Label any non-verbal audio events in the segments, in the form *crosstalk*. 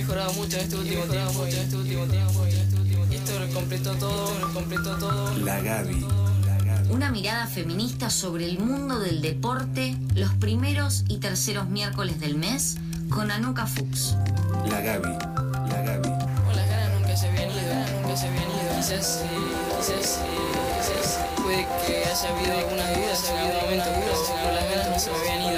mejorado mucho en este último tiempo, en este último tiempo, en este último tiempo. Y esto lo completó todo, lo completó todo. La Gaby. Una mirada feminista sobre el mundo del deporte los primeros y terceros miércoles del mes con Anuka Fuchs. La Gaby. La Gaby. Con las ganas nunca se habían ido, nunca se habían ido. Quizás, eh, quizás, eh, quizás puede que haya habido algunas haya habido momentos duros, pero las ganas no se me habían ido,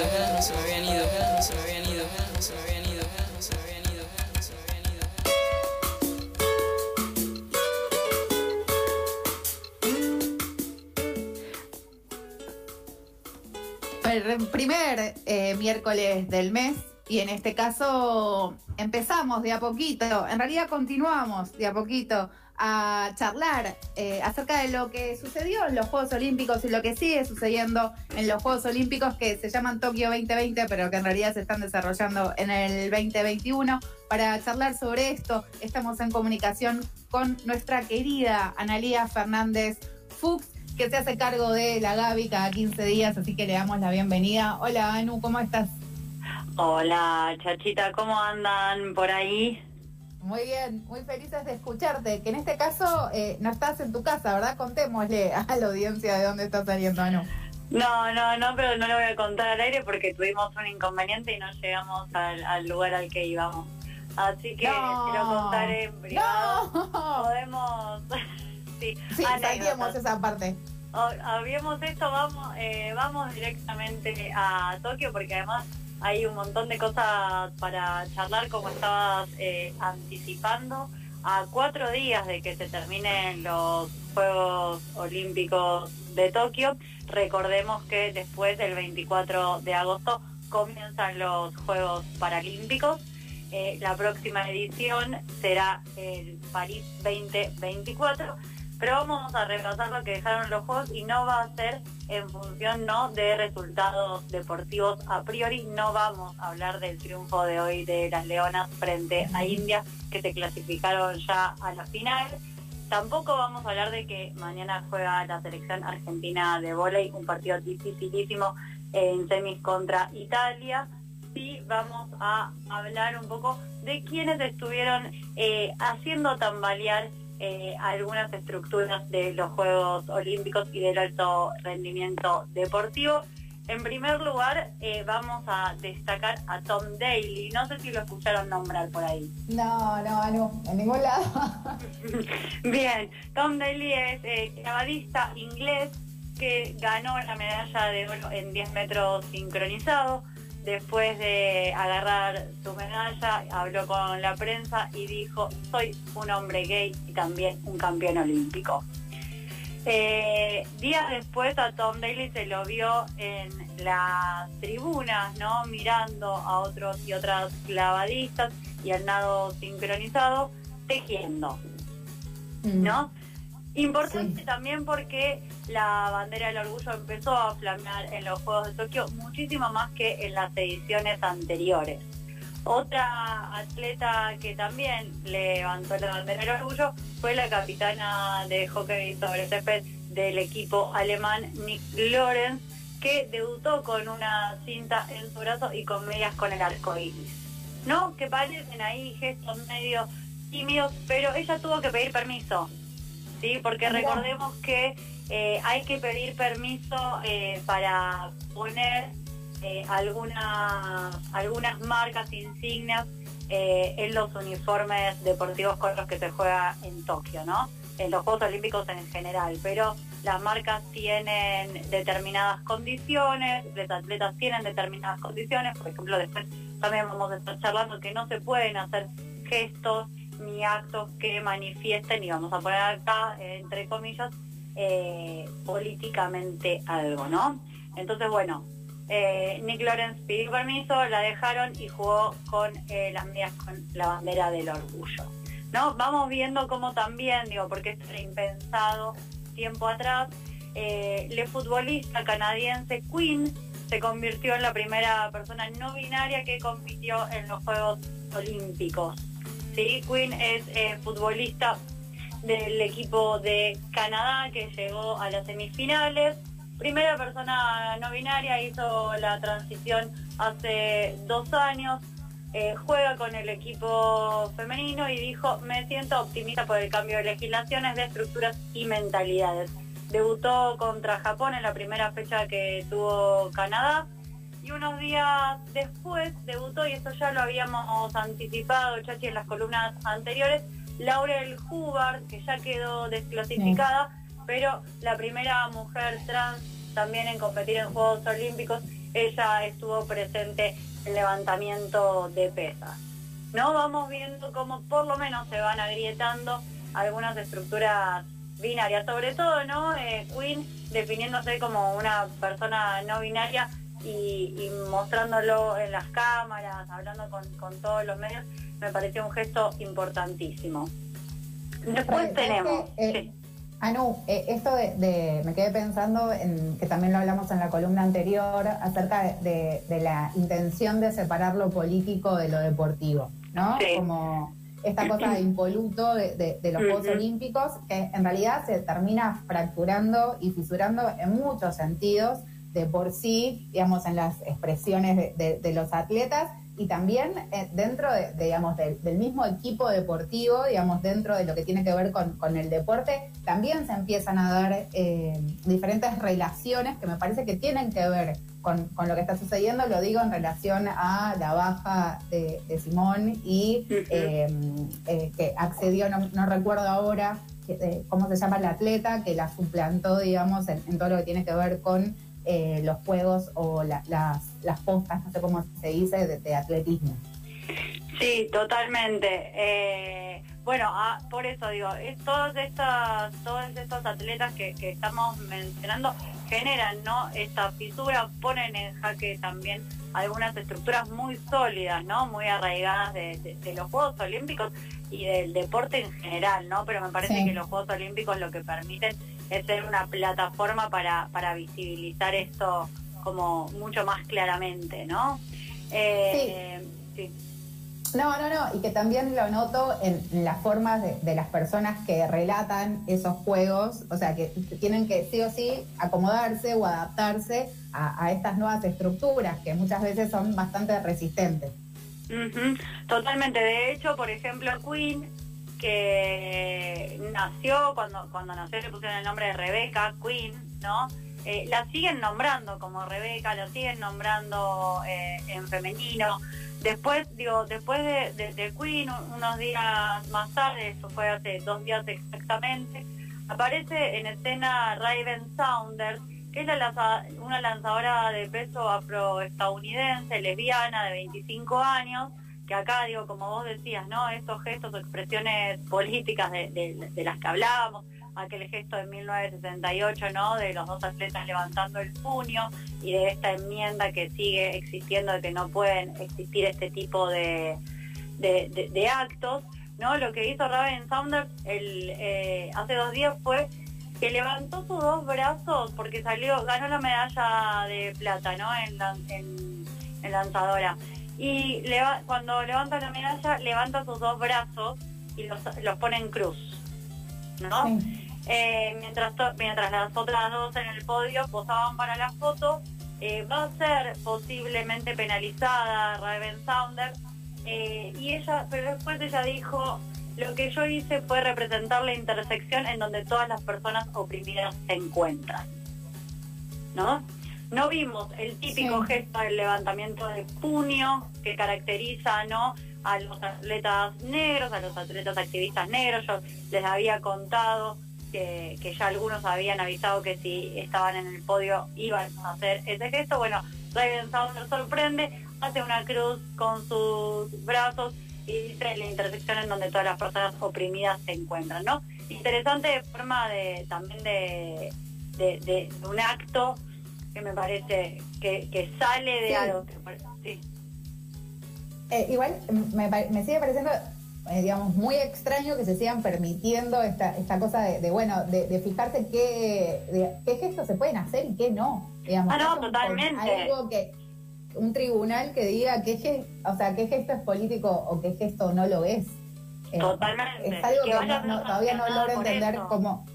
primer eh, miércoles del mes y en este caso empezamos de a poquito, en realidad continuamos de a poquito a charlar eh, acerca de lo que sucedió en los Juegos Olímpicos y lo que sigue sucediendo en los Juegos Olímpicos que se llaman Tokio 2020, pero que en realidad se están desarrollando en el 2021. Para charlar sobre esto, estamos en comunicación con nuestra querida Analía Fernández Fuchs, que se hace cargo de la Gaby cada 15 días, así que le damos la bienvenida. Hola Anu, ¿cómo estás? Hola, chachita, ¿cómo andan por ahí? Muy bien, muy felices de escucharte, que en este caso eh, no estás en tu casa, ¿verdad? Contémosle a la audiencia de dónde estás saliendo, Anu. No, no, no, pero no lo voy a contar al aire porque tuvimos un inconveniente y no llegamos al, al lugar al que íbamos. Así que No. te lo contaré en privado. ¡No! Podemos... *laughs* sí, Sí, salíamos esa parte. Habíamos esto, vamos, eh, vamos directamente a Tokio porque además hay un montón de cosas para charlar como estabas eh, anticipando. A cuatro días de que se terminen los Juegos Olímpicos de Tokio, recordemos que después del 24 de agosto comienzan los Juegos Paralímpicos. Eh, la próxima edición será el París 2024 pero vamos a repasar lo que dejaron los juegos y no va a ser en función no de resultados deportivos a priori, no vamos a hablar del triunfo de hoy de las Leonas frente a India que se clasificaron ya a la final. Tampoco vamos a hablar de que mañana juega la selección argentina de vóley, un partido dificilísimo en semis contra Italia. Sí, vamos a hablar un poco de quienes estuvieron eh, haciendo tambalear eh, algunas estructuras de los Juegos Olímpicos y del alto rendimiento deportivo. En primer lugar, eh, vamos a destacar a Tom Daly. No sé si lo escucharon nombrar por ahí. No, no, Anu, en ningún lado. *laughs* Bien, Tom Daly es eh, clavadista inglés que ganó la medalla de oro en 10 metros sincronizado. Después de agarrar su medalla, habló con la prensa y dijo, soy un hombre gay y también un campeón olímpico. Eh, días después a Tom Daly se lo vio en las tribunas, ¿no? Mirando a otros y otras clavadistas y al nado sincronizado, tejiendo. ¿no? Importante Sí. también porque la bandera del orgullo empezó a flamear en los Juegos de Tokio muchísimo más que en las ediciones anteriores. Otra atleta que también levantó la bandera del orgullo fue la capitana de hockey sobre césped del equipo alemán Nick Lorenz, que debutó con una cinta en su brazo y con medias con el arco iris. ¿No? Que parecen ahí gestos medio tímidos, pero ella tuvo que pedir permiso, ¿sí? Porque recordemos que eh, hay que pedir permiso eh, para poner eh, algunas, algunas marcas, insignias eh, en los uniformes deportivos con los que se juega en Tokio, ¿no? En los Juegos Olímpicos en general, pero las marcas tienen determinadas condiciones, los atletas tienen determinadas condiciones, por ejemplo, después también vamos a estar charlando que no se pueden hacer gestos ni actos que manifiesten, y vamos a poner acá, eh, entre comillas, eh, políticamente algo, ¿no? Entonces, bueno, eh, Nick Lawrence pidió permiso, la dejaron y jugó con las medias con la bandera del orgullo. ¿No? Vamos viendo cómo también, digo, porque esto era impensado tiempo atrás, la futbolista canadiense Queen se convirtió en la primera persona no binaria que compitió en los Juegos Olímpicos. ¿Sí? Queen es eh, futbolista del equipo de Canadá que llegó a las semifinales. Primera persona no binaria, hizo la transición hace dos años. eh, juega con el equipo femenino y dijo, me siento optimista por el cambio de legislaciones, de estructuras y mentalidades. Debutó contra Japón en la primera fecha que tuvo Canadá y unos días después debutó, y esto ya lo habíamos anticipado, Chachi, en las columnas anteriores, Laurel Hubbard, que ya quedó desclasificada, pero la primera mujer trans también en competir en Juegos Olímpicos, ella estuvo presente en levantamiento de pesas. ¿No? Vamos viendo cómo por lo menos se van agrietando algunas estructuras binarias, sobre todo, ¿no? Eh, Queen definiéndose como una persona no binaria y, y mostrándolo en las cámaras, hablando con, con todos los medios, me pareció un gesto importantísimo. Después ¿Sabes tenemos... Eh, sí. Anu, eh, esto de, de- me quedé pensando en que también lo hablamos en la columna anterior acerca de, la intención de separar lo político de lo deportivo, ¿no? Sí. Como esta cosa de impoluto de, de- de los Juegos. Olímpicos que en realidad se termina fracturando y fisurando en muchos sentidos de por sí, digamos, en las expresiones de, de- de los atletas y también eh, dentro de, digamos, del, del mismo equipo deportivo, digamos, dentro de lo que tiene que ver con, con el deporte, también se empiezan a dar eh, diferentes relaciones que me parece que tienen que ver con, con lo que está sucediendo, lo digo en relación a la baja de, de Simón y Ujú. eh, eh, que accedió, no, no recuerdo ahora cómo se llama la atleta, que la suplantó, digamos, en, en todo lo que tiene que ver con eh, los juegos o la- las, las postas, no sé cómo se dice, de, de atletismo. Sí, totalmente. Eh, bueno, ah, por eso digo, es todas estas, todos estos atletas que, que estamos mencionando generan, ¿no? Esta fisura, ponen en jaque también algunas estructuras muy sólidas, ¿no? Muy arraigadas de, de- de los Juegos Olímpicos y del deporte en general, ¿no? Pero me parece Sí. que los Juegos Olímpicos lo que permiten es ser una plataforma para, para visibilizar esto como mucho más claramente, ¿no? Eh, sí. No, no, no, y que también lo noto en, las formas de, de las personas que relatan esos juegos, o sea, que tienen que sí o sí acomodarse o adaptarse a, a estas nuevas estructuras que muchas veces son bastante resistentes. Ujú, Totalmente. De hecho, por ejemplo, Queen, que nació, cuando, cuando nació le pusieron el nombre de Rebeca, Queen, ¿no? Eh, la siguen nombrando como Rebeca, la siguen nombrando eh, en femenino. Después, digo, después de, de- Queen, un- unos días más tarde, eso fue hace dos días exactamente, aparece en escena Raven Saunders, que es una lanzadora de peso afroestadounidense, lesbiana, de 25 años, que acá, digo, como vos decías, ¿no? Estos gestos o expresiones políticas de, las que hablábamos, aquel gesto de 1968, ¿no? De los dos atletas levantando el puño y de esta enmienda que sigue existiendo de que no pueden existir este tipo de, de- actos, ¿no? Lo que hizo Raven Saunders el, eh, hace dos días fue que levantó sus dos brazos porque salió, ganó la medalla de plata, ¿no? En, en- en lanzadora. Y leva- cuando levanta la medalla, levanta sus dos brazos y los, los pone en cruz, ¿no? Sí. Eh, mientras, to- mientras las otras dos en el podio posaban para la foto, eh, va a ser posiblemente penalizada Raven Saunders. eh, y ella, pero después ella dijo, lo que yo hice fue representar la intersección en donde todas las personas oprimidas se encuentran. ¿No? No vimos el típico Sí. gesto del levantamiento de puño que caracteriza ¿no? a los atletas negros, a los atletas activistas negros. Yo les había contado que, que ya algunos habían avisado que si estaban en el podio iban a hacer ese gesto. Bueno, Raven Saunders sorprende, hace una cruz con sus brazos y dice la intersección en donde todas las personas oprimidas se encuentran, ¿no? Interesante forma de también de, de, de un acto que me parece que, que sale de Sí. algo que sí. Eh, igual me, pare- me sigue pareciendo, eh, digamos, muy extraño que se sigan permitiendo esta, esta cosa de, de, bueno, de, de fijarse qué, de- qué gestos se pueden hacer y qué no. Digamos, Ah, no, totalmente. Algo que un tribunal que diga qué, o sea, qué gesto es político o qué gesto no lo es. Eh, Totalmente. Es algo Que no- no- todavía no logro entender cómo.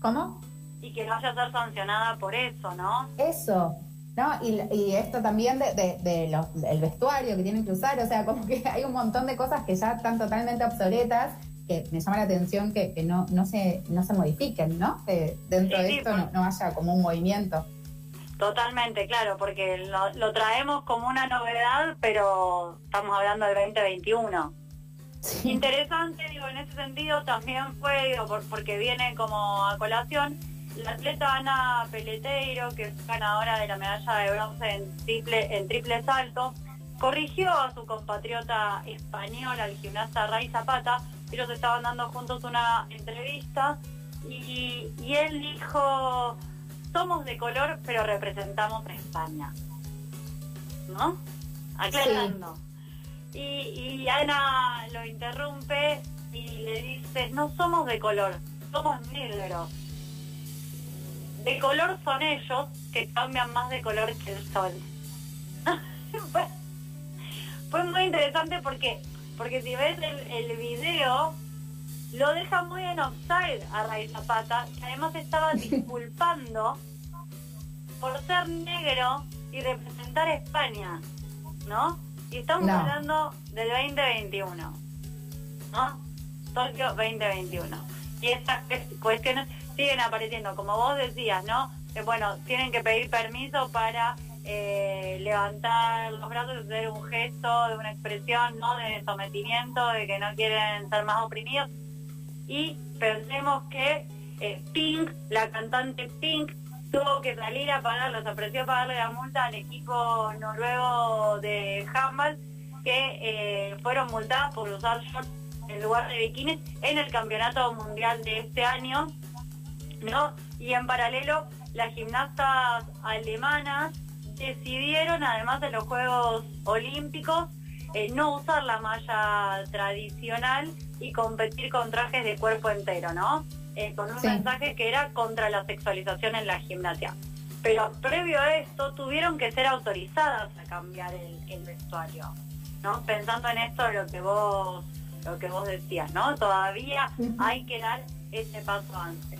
¿Cómo? Y que vaya a ser sancionada por eso, ¿no? Eso. ¿no? Y, y esto también de, de, de los- del vestuario que tienen que usar, o sea, *laughs* como que hay un montón de cosas que ya están totalmente obsoletas, que me llama la atención que, que no, no, se, no se modifiquen, ¿no? Que dentro Sí, de sí, esto pues. no, no haya como un movimiento. Totalmente, claro, porque lo, lo traemos como una novedad, pero estamos hablando del 2021. Interesante, digo, en ese sentido también fue, digo, por- porque viene como a colación, la atleta Ana Peleteiro, que es ganadora de la medalla de bronce en triple, en triple salto, corrigió a su compatriota española, el gimnasta Ray Zapata, ellos estaban dando juntos una entrevista y, y él dijo, somos de color pero representamos a España. ¿No? Aclarando. Y, y Ana lo interrumpe y le dice, no somos de color, somos negros. De color son ellos que cambian más de color que el sol. *laughs* fue, fue muy interesante porque, porque si ves el, el video, lo deja muy en offside a Ray Zapata, que además estaba *laughs* disculpando por ser negro y representar a España, ¿no? Y estamos No. hablando del 2021, ¿no? Tokio 2021. Y estas cues- cuestiones siguen apareciendo, como vos decías, ¿no? Que bueno, tienen que pedir permiso para eh, levantar los brazos, hacer un gesto de una expresión, ¿no? De sometimiento, de que no quieren ser más oprimidos. Y pensemos que eh, Pink, la cantante Pink, tuvo que salir a pagar, los ofreció pagarle la multa al equipo noruego de handball que eh, fueron multadas por usar shorts en lugar de bikinis en el campeonato mundial de este año, ¿no? Y en paralelo, las gimnastas alemanas decidieron, además de los Juegos Olímpicos, eh, no usar la malla tradicional y competir con trajes de cuerpo entero, ¿no? Eh, con un Sí. mensaje que era contra la sexualización en la gimnasia. Pero previo a esto tuvieron que ser autorizadas a cambiar el, el vestuario, ¿no? Pensando en esto lo que vos lo que vos decías, ¿no? Todavía hay que dar ese paso antes.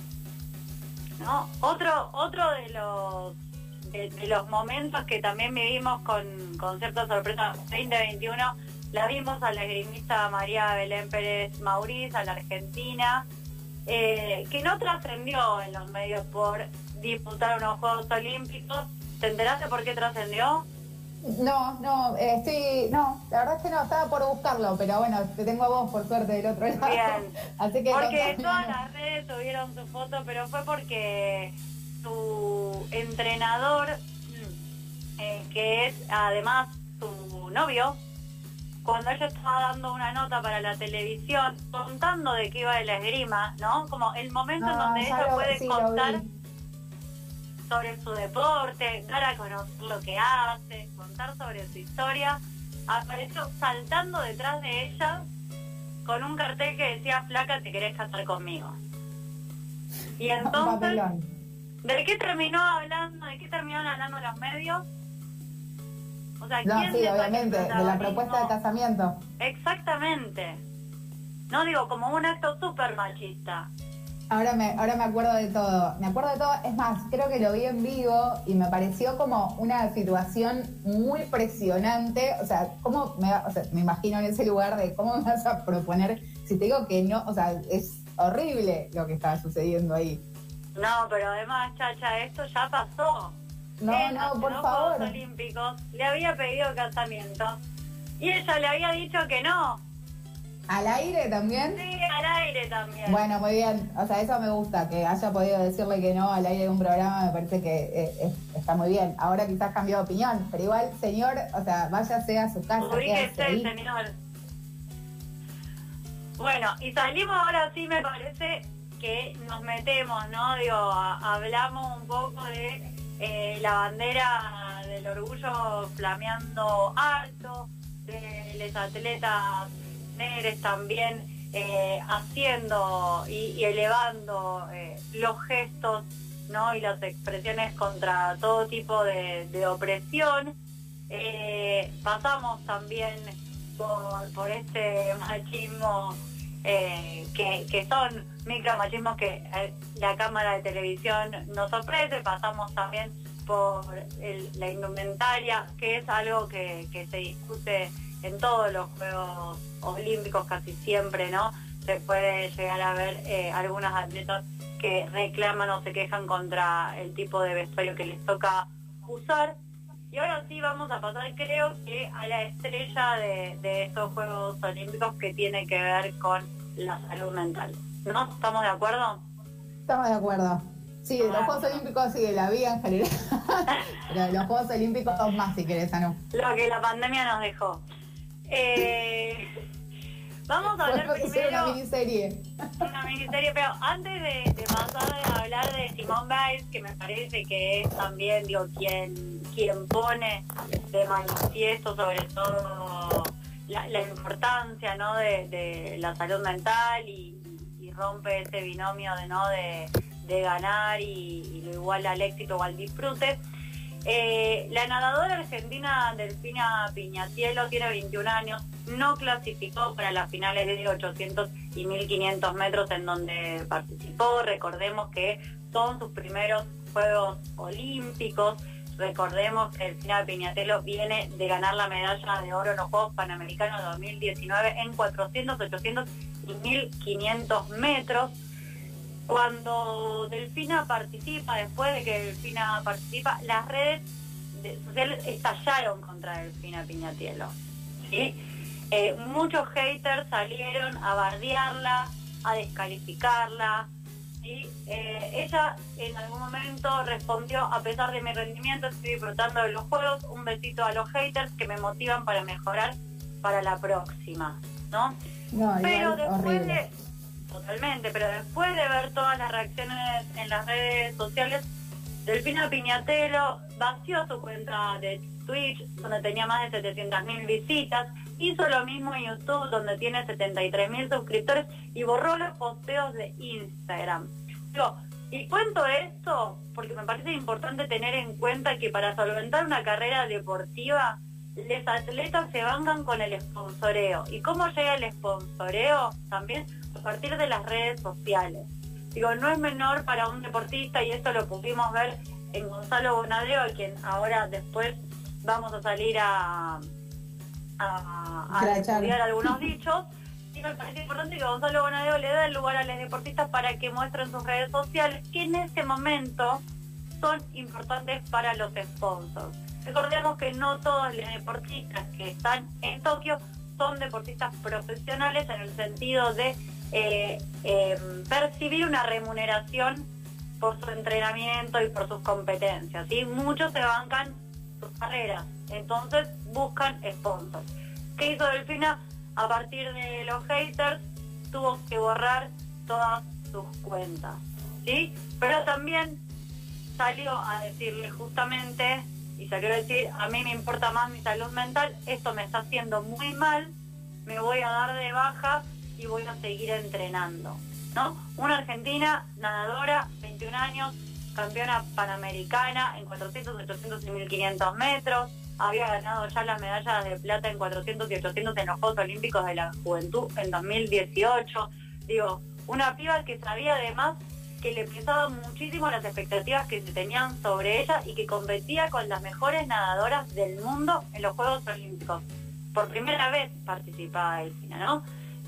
Otro otro de los de los momentos que también vivimos con, con cierta sorpresa 2021 la vimos a la esgrimista María Belén Pérez Mauriz, a la argentina, eh, que no trascendió en los medios por disputar unos Juegos Olímpicos. ¿Te enteraste por qué trascendió? No, no, eh, estoy, no, la verdad es que no, estaba por buscarlo, pero bueno, te tengo a vos por suerte del otro lado. Bien. *laughs* Así que Porque todas no. las redes subieron su foto, pero fue porque su entrenador, mm, eh, que es además su novio, cuando ella estaba dando una nota para la televisión, contando de qué iba de la esgrima, ¿no? Como el momento en Ah, donde ella lo- puede sí, contar. Sobre su deporte, dar a conocer lo que hace, contar sobre su historia, apareció saltando detrás de ella con un cartel que decía, flaca, te querés casar conmigo. Y Un entonces. ¿de qué terminó hablando? ¿De qué terminaron hablando los medios? O sea, No, ¿quién sí, saca el obviamente, de la propuesta de casamiento. Exactamente. No digo, como un acto súper machista. Ahora me, ahora me acuerdo de todo. Me acuerdo de todo. Es más, creo que lo vi en vivo y me pareció como una situación muy presionante. O sea, ¿cómo me, o sea, me imagino en ese lugar de cómo me vas a proponer si te digo que no? O sea, es horrible lo que estaba sucediendo ahí. No, pero además, chacha, esto ya pasó. No, Él, no, por los favor. Juegos Olímpicos le había pedido casamiento y ella le había dicho que no. ¿Al aire también? Sí, al aire también. Bueno, muy bien. O sea, eso me gusta, que haya podido decirle que no al aire de un programa, me parece que eh, es- está muy bien. Ahora quizás cambió de opinión, pero igual, señor, o sea, váyase a su casa. Ubíquese, ahí. señor. Bueno, y salimos ahora sí, me parece que nos metemos, ¿no? Digo, a- hablamos un poco de eh, la bandera del orgullo flameando alto, de los atletas también eh, haciendo y, elevando eh, los gestos, ¿no? Y las expresiones contra todo tipo de, opresión. Eh, pasamos también por, por este machismo que, que son micromachismos que la cámara de televisión nos ofrece, pasamos también por la indumentaria, que es algo que, que se discute en todos los Juegos Olímpicos casi siempre, ¿no? Se puede llegar a ver eh, algunas atletas que reclaman o se quejan contra el tipo de vestuario que les toca usar. Y ahora sí vamos a pasar, creo que a la estrella de, de estos Juegos Olímpicos que tiene que ver con la salud mental. ¿No? ¿Estamos de acuerdo? Estamos de acuerdo. Sí, de los Ah. Juegos Olímpicos y de la vida en general. *laughs* Pero de los Juegos Olímpicos más, si querés, Anu. Lo que la pandemia nos dejó. Eh, vamos a hablar hacer una primero miniserie. una miniserie, pero antes de, de pasar a hablar de Simone Biles, que me parece que es también, digo, quien, quien pone de manifiesto sobre todo la, la importancia ¿no? de, de la salud mental y, y rompe ese binomio de no de, de ganar y, y lo igual al éxito o al disfrute. Eh, la nadadora argentina Delfina Piñatielo tiene 21 años, no clasificó para las finales de 800 y 1500 metros en donde participó. Recordemos que son sus primeros Juegos Olímpicos. Recordemos que Delfina Piñatelo viene de ganar la medalla de oro en los Juegos Panamericanos 2019 en 400, 800 y 1500 metros cuando Delfina participa, después de que Delfina participa, las redes de- sociales estallaron contra Delfina Piñatielo. ¿sí? Eh, muchos haters salieron a bardearla, a descalificarla. ¿sí? Eh, ella en algún momento respondió, a pesar de mi rendimiento, estoy disfrutando de los juegos, un besito a los haters que me motivan para mejorar para la próxima. ¿no? No, Pero después horrible. de, totalmente, pero después de ver todas las reacciones en las redes sociales, Delfina Piñatelo vació su cuenta de Twitch, donde tenía más de 700.000 visitas, hizo lo mismo en YouTube, donde tiene 73.000 suscriptores, y borró los posteos de Instagram. Digo, y cuento esto porque me parece importante tener en cuenta que para solventar una carrera deportiva, los atletas se bancan con el sponsoreo. ¿Y cómo llega el sponsoreo? También a partir de las redes sociales. Digo, no es menor para un deportista y esto lo pudimos ver en Gonzalo Bonadeo, a quien ahora después vamos a salir a, a, a estudiar algunos dichos. Y me parece importante que Gonzalo Bonadeo le da el lugar a los deportistas para que muestren sus redes sociales, que en este momento son importantes para los sponsors. Recordemos que no todos los deportistas que están en Tokio son deportistas profesionales en el sentido de eh, eh, percibir una remuneración por su entrenamiento y por sus competencias. ¿sí? Muchos se bancan sus carreras, entonces buscan sponsors. ¿Qué hizo Delfina? A partir de los haters tuvo que borrar todas sus cuentas. ¿sí? Pero también salió a decirle justamente, y salió a decir, a mí me importa más mi salud mental, esto me está haciendo muy mal, me voy a dar de baja y voy a seguir entrenando. ¿no? Una argentina, nadadora, 21 años, campeona panamericana en 400, 800 y 1500 metros, había ganado ya las medallas de plata en 400 y 800 en los Juegos Olímpicos de la Juventud en 2018. Digo, una piba que sabía además que le pesaban muchísimo las expectativas que se tenían sobre ella y que competía con las mejores nadadoras del mundo en los Juegos Olímpicos. Por primera vez participaba Delfina, ¿no?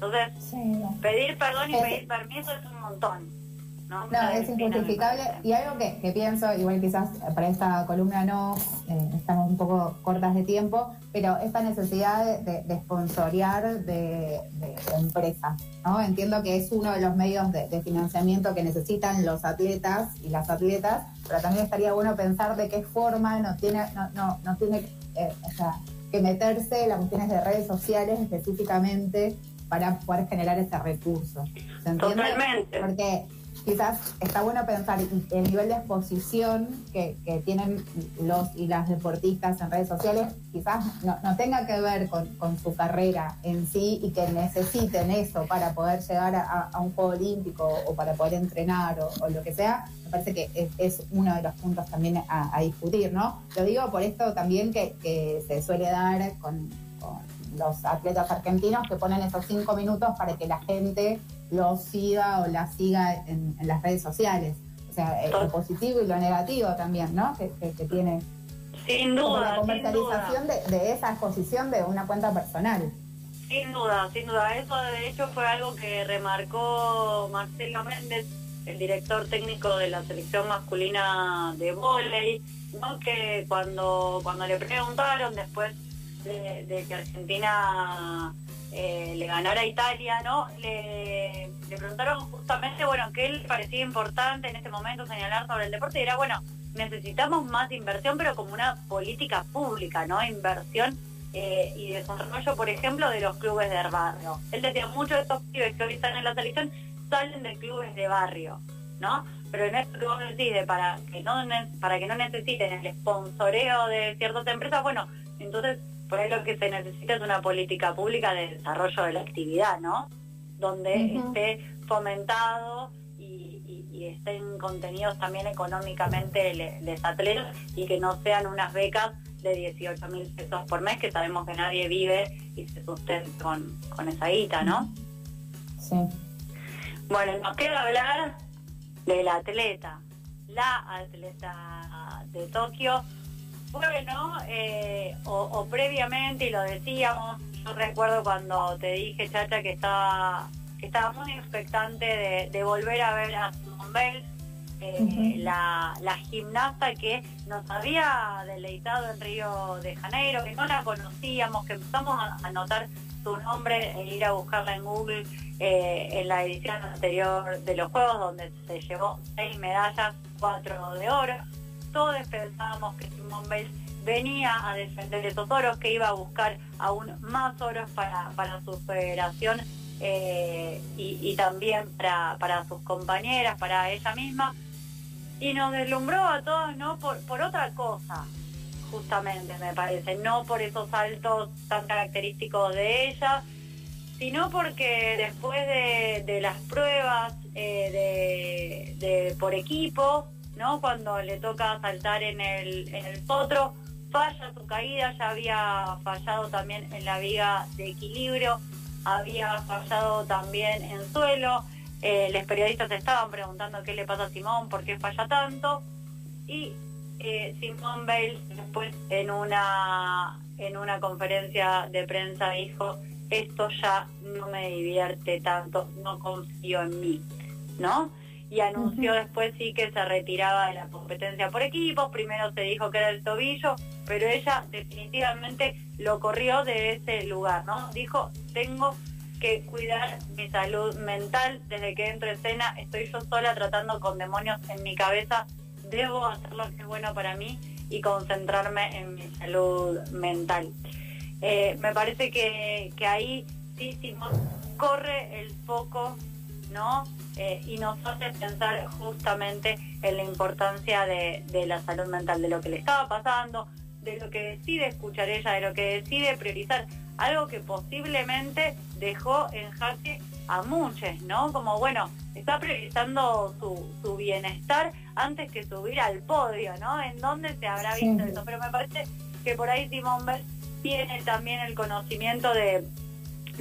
Entonces, Sí, no. pedir perdón y Es- pedir permiso es un montón. No, No, es injustificable. Y algo que, que pienso, igual quizás para esta columna no, eh, estamos un poco cortas de tiempo, pero esta necesidad de, de, sponsorear de, de empresas, ¿no? Entiendo que es uno de los medios de, de financiamiento que necesitan los atletas y las atletas, pero también estaría bueno pensar de qué forma no tiene, no, no, no tiene eh, o sea, que meterse las cuestiones de redes sociales específicamente para poder generar ese recurso. ¿Se entiende? Totalmente. Porque quizás está bueno pensar el nivel de exposición que, que tienen los y las deportistas en redes sociales, quizás no, no tenga que ver con, con su carrera en sí y que necesiten eso para poder llegar a, a un juego olímpico o para poder entrenar o, o lo que sea, me parece que es, es uno de los puntos también a, a discutir, ¿no? Lo digo por esto también que, que se suele dar con, con los atletas argentinos que ponen esos cinco minutos para que la gente los siga o la siga en, en las redes sociales. O sea, eh, lo positivo y lo negativo también, ¿no? Que, que- que tiene Sin como duda, la sin duda. comercialización de, de esa exposición de una cuenta personal. Sin duda, sin duda. Eso de hecho fue algo que remarcó Marcelo Méndez, el director técnico de la selección masculina de vóley, ¿no? que cuando, cuando le preguntaron después de, de que Argentina eh, le ganara a Italia, ¿no? Le, preguntaron justamente, bueno, qué le parecía importante en este momento señalar sobre el deporte y era, bueno, necesitamos más inversión, pero como una política pública, ¿no? Inversión eh, y desarrollo, por ejemplo, de los clubes de barrio. Él decía, muchos de estos pibes que hoy están en la selección salen de clubes de barrio, ¿no? Pero en esto que vos decís, de para que no para que no necesiten el sponsoreo de ciertas empresas, bueno, entonces por ahí lo que se necesita es una política pública de desarrollo de la actividad, ¿no? Donde esté fomentado y, y- y estén contenidos también económicamente le- les atletas y que no sean unas becas de 18 mil pesos por mes, que sabemos que nadie vive y se sustenta con, con esa guita, ¿no? Sí. Bueno, nos queda hablar del atleta, la atleta de Tokio. Bueno, eh, o, o previamente, y lo decíamos, yo recuerdo cuando te dije, Chacha, que estaba, que estaba muy expectante de, de volver a ver a Simone Biles, eh, la gimnasta que nos había deleitado en Río de Janeiro, que no la conocíamos, que empezamos a, a notar su nombre e ir a buscarla en Google eh, en la edición anterior de los Juegos, donde se llevó seis medallas, cuatro de oro. Todos pensábamos que Simone Biles venía a defender esos oros, que iba a buscar aún más oros para, para su federación eh, y, y también para, para sus compañeras, para ella misma. Y nos deslumbró a todos, ¿no? Por, por otra cosa, justamente, me parece. No por esos saltos tan característicos de ella, sino porque después de, de las pruebas eh, de, de por equipo, ¿no? Cuando le toca saltar en el, en el potro, falla su caída, ya había fallado también en la viga de equilibrio, había fallado también en suelo. Eh, los periodistas estaban preguntando qué le pasa a Simón, por qué falla tanto. Y eh, Simón Bale después en una, en una conferencia de prensa dijo, esto ya no me divierte tanto, no confío en mí, ¿no? Y anunció después sí que se retiraba de la competencia por equipos, primero se dijo que era el tobillo, pero ella definitivamente lo corrió de ese lugar, ¿no? Dijo, tengo que cuidar mi salud mental, desde que entro en escena estoy yo sola tratando con demonios en mi cabeza, debo hacer lo que es bueno para mí y concentrarme en mi salud mental. Eh, me parece que, que ahí sí Simón corre el foco, ¿no? Eh, y nos hace pensar justamente en la importancia de, de la salud mental, de lo que le estaba pasando, de lo que decide escuchar ella, de lo que decide priorizar, algo que posiblemente dejó en jaque a muchos, ¿no? Como bueno, está priorizando su, su bienestar antes que subir al podio, ¿no? ¿En dónde se habrá Sí. visto eso? Pero me parece que por ahí Simón Bell tiene también el conocimiento de,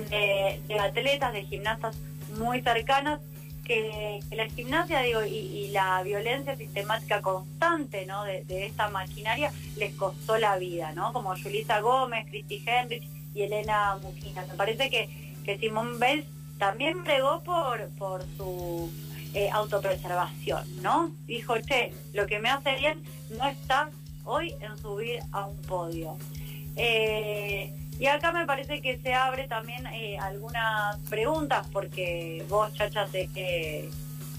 de, de atletas, de gimnastas muy cercanas, que, la gimnasia, digo, y, la violencia sistemática constante, ¿no? De, de esta maquinaria les costó la vida, ¿no? Como Julissa Gómez, Christy Henrich y Elena Muquina. Me parece que, que Simón Bell también pregó por, por su eh, autopreservación, ¿no? Dijo, che, lo que me hace bien no está hoy en subir a un podio. Eh, y acá me parece que se abre también eh, algunas preguntas, porque vos, Chacha, sé que,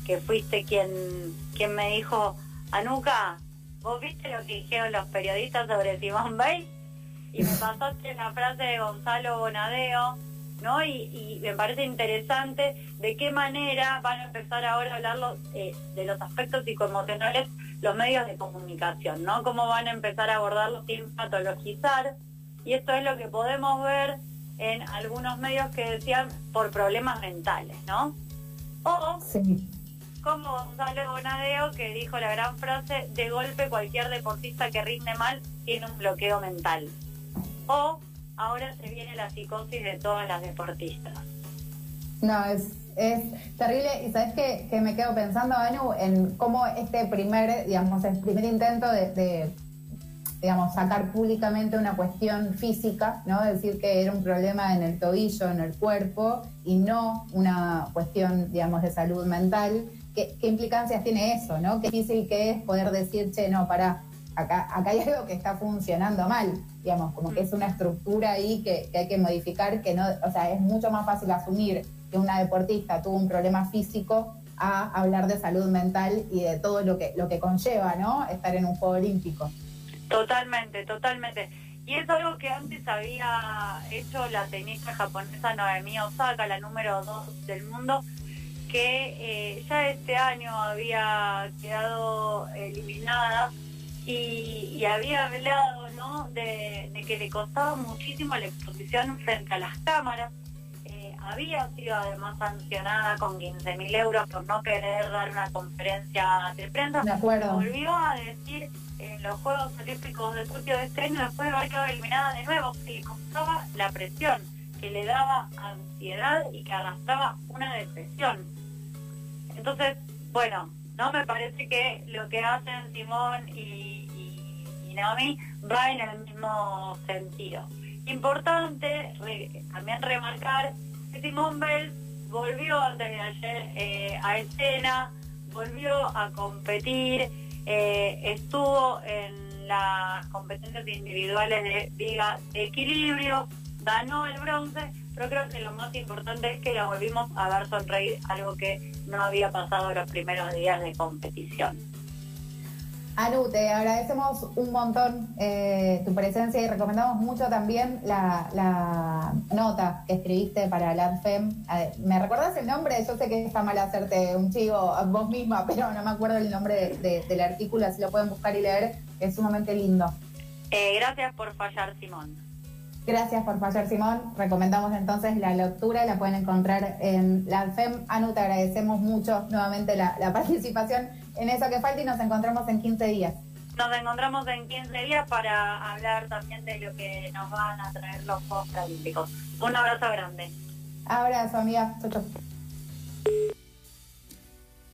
que fuiste quien, quien me dijo, Anuca, ¿vos viste lo que dijeron los periodistas sobre Simón Bale? Y me pasaste la frase de Gonzalo Bonadeo, ¿no? Y, me parece interesante de qué manera van a empezar ahora a hablar eh, de los aspectos psicoemocionales los medios de comunicación, ¿no? Cómo van a empezar a abordarlos sin patologizar. Y esto es lo que podemos ver en algunos medios que decían por problemas mentales, ¿no? O Sí. como Gonzalo Bonadeo que dijo la gran frase, de golpe cualquier deportista que rinde mal tiene un bloqueo mental. O ahora se viene la psicosis de todas las deportistas. No, es, es terrible. Y sabes que, que me quedo pensando, Anu, en cómo este primer, digamos, el primer intento de, de, digamos, sacar públicamente una cuestión física, ¿no? Decir que era un problema en el tobillo, en el cuerpo, y no una cuestión, digamos, de salud mental. ¿Qué, implicancias tiene eso, no? Qué difícil que es poder decir, che, no, para acá, acá hay algo que está funcionando mal, digamos, como que es una estructura ahí que, que hay que modificar, que no, o sea, es mucho más fácil asumir que una deportista tuvo un problema físico a hablar de salud mental y de todo lo que, lo que conlleva, ¿no? Estar en un juego olímpico. Totalmente, totalmente. Y es algo que antes había hecho la tenista japonesa Noemi Osaka, la número 2 del mundo, que eh, ya este año había quedado eliminada y, y había hablado ¿no? de, de que le costaba muchísimo la exposición frente a las cámaras. Eh, había sido además sancionada con 15 mil euros por no querer dar una conferencia de prensa. De acuerdo. Volvió a decir en los Juegos Olímpicos de Tokio de este año, después de haber quedado eliminada de nuevo, que le costaba la presión, que le daba ansiedad y que arrastraba una depresión. Entonces, bueno, no me parece que lo que hacen Simón y, y, Naomi va en el mismo sentido. Importante también remarcar que Simón Bell volvió antes de ayer eh, a escena, volvió a competir, eh, estuvo en las competencias individuales de viga de equilibrio, ganó el bronce, pero creo que lo más importante es que la volvimos a ver sonreír, algo que no había pasado los primeros días de competición. Anu, te agradecemos un montón eh, tu presencia y recomendamos mucho también la, la nota que escribiste para la ANFEM. Eh, ¿Me recordás el nombre? Yo sé que está mal hacerte un chivo vos misma, *laughs* pero no me acuerdo el nombre de- del artículo, así lo pueden buscar y leer. Es sumamente lindo. Eh, gracias por fallar, Simón. Gracias por fallar, Simón. Recomendamos entonces la lectura, la pueden encontrar en la ANFEM. Anu, te agradecemos mucho nuevamente la, la *laughs* participación en eso que falta y nos encontramos en 15 días. Nos encontramos en 15 días para hablar también de lo que nos van a traer los Juegos Olímpicos. Un abrazo grande. Abrazo, amiga. Chau, chau.